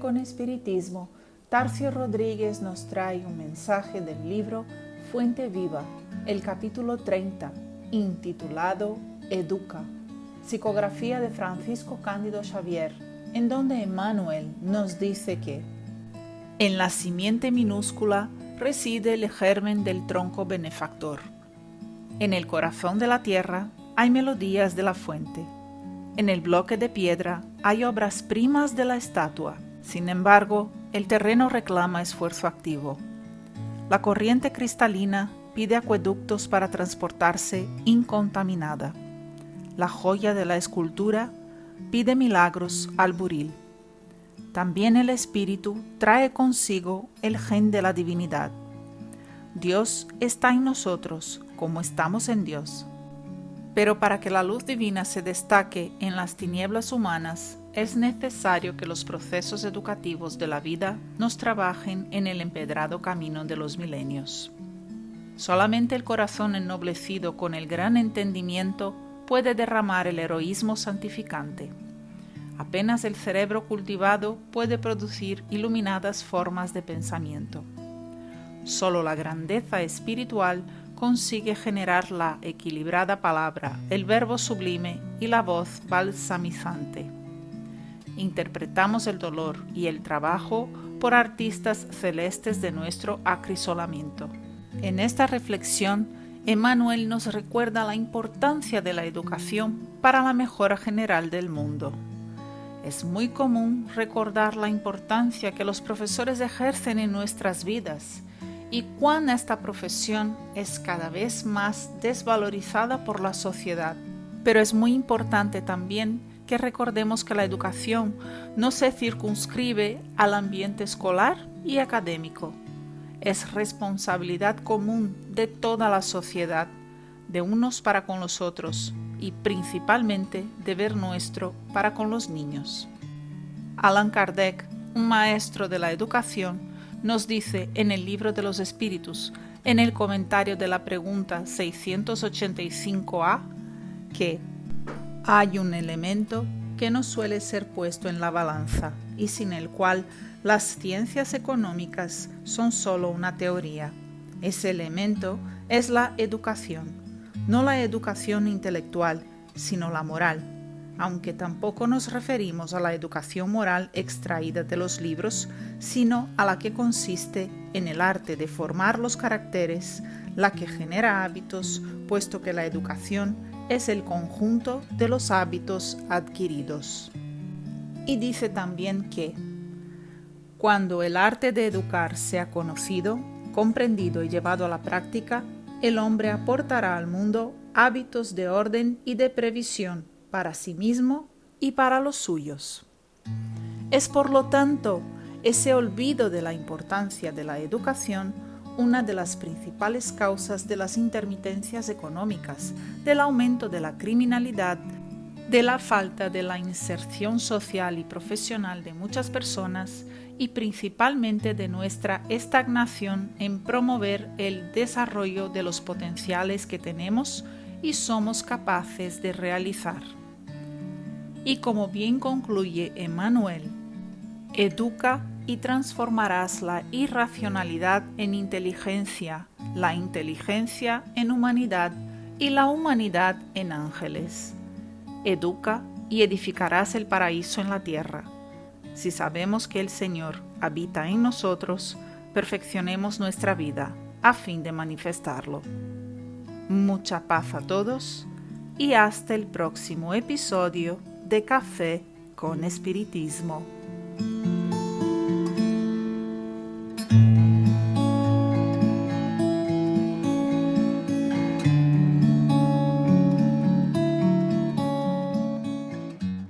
con Espiritismo, Tarcio Rodríguez nos trae un mensaje del libro Fuente Viva, el capítulo 30, intitulado Educa, psicografía de Francisco Cándido Xavier, en donde Emmanuel nos dice que en la simiente minúscula reside el germen del tronco benefactor. En el corazón de la tierra hay melodías de la fuente. En el bloque de piedra hay obras primas de la estatua. Sin embargo, el terreno reclama esfuerzo activo. La corriente cristalina pide acueductos para transportarse incontaminada. La joya de la escultura pide milagros al buril. También el Espíritu trae consigo el gen de la divinidad. Dios está en nosotros como estamos en Dios. Pero para que la luz divina se destaque en las tinieblas humanas, es necesario que los procesos educativos de la vida nos trabajen en el empedrado camino de los milenios. Solamente el corazón ennoblecido con el gran entendimiento puede derramar el heroísmo santificante. Apenas el cerebro cultivado puede producir iluminadas formas de pensamiento. Solo la grandeza espiritual consigue generar la equilibrada palabra, el verbo sublime y la voz balsamizante. Interpretamos el dolor y el trabajo por artistas celestes de nuestro acrisolamiento. En esta reflexión, Emmanuel nos recuerda la importancia de la educación para la mejora general del mundo. Es muy común recordar la importancia que los profesores ejercen en nuestras vidas y cuán esta profesión es cada vez más desvalorizada por la sociedad. Pero es muy importante también que recordemos que la educación no se circunscribe al ambiente escolar y académico. Es responsabilidad común de toda la sociedad, de unos para con los otros, y principalmente deber nuestro para con los niños. Alan Kardec, un maestro de la educación, nos dice en el libro de los espíritus, en el comentario de la pregunta 685a, que hay un elemento que no suele ser puesto en la balanza y sin el cual las ciencias económicas son solo una teoría. Ese elemento es la educación no la educación intelectual, sino la moral, aunque tampoco nos referimos a la educación moral extraída de los libros, sino a la que consiste en el arte de formar los caracteres, la que genera hábitos, puesto que la educación es el conjunto de los hábitos adquiridos. Y dice también que, cuando el arte de educar sea conocido, comprendido y llevado a la práctica, el hombre aportará al mundo hábitos de orden y de previsión para sí mismo y para los suyos. Es por lo tanto ese olvido de la importancia de la educación una de las principales causas de las intermitencias económicas, del aumento de la criminalidad, de la falta de la inserción social y profesional de muchas personas y principalmente de nuestra estagnación en promover el desarrollo de los potenciales que tenemos y somos capaces de realizar. Y como bien concluye Emmanuel, educa y transformarás la irracionalidad en inteligencia, la inteligencia en humanidad y la humanidad en ángeles. Educa y edificarás el paraíso en la tierra si sabemos que el Señor habita en nosotros, perfeccionemos nuestra vida a fin de manifestarlo. Mucha paz a todos y hasta el próximo episodio de Café con Espiritismo.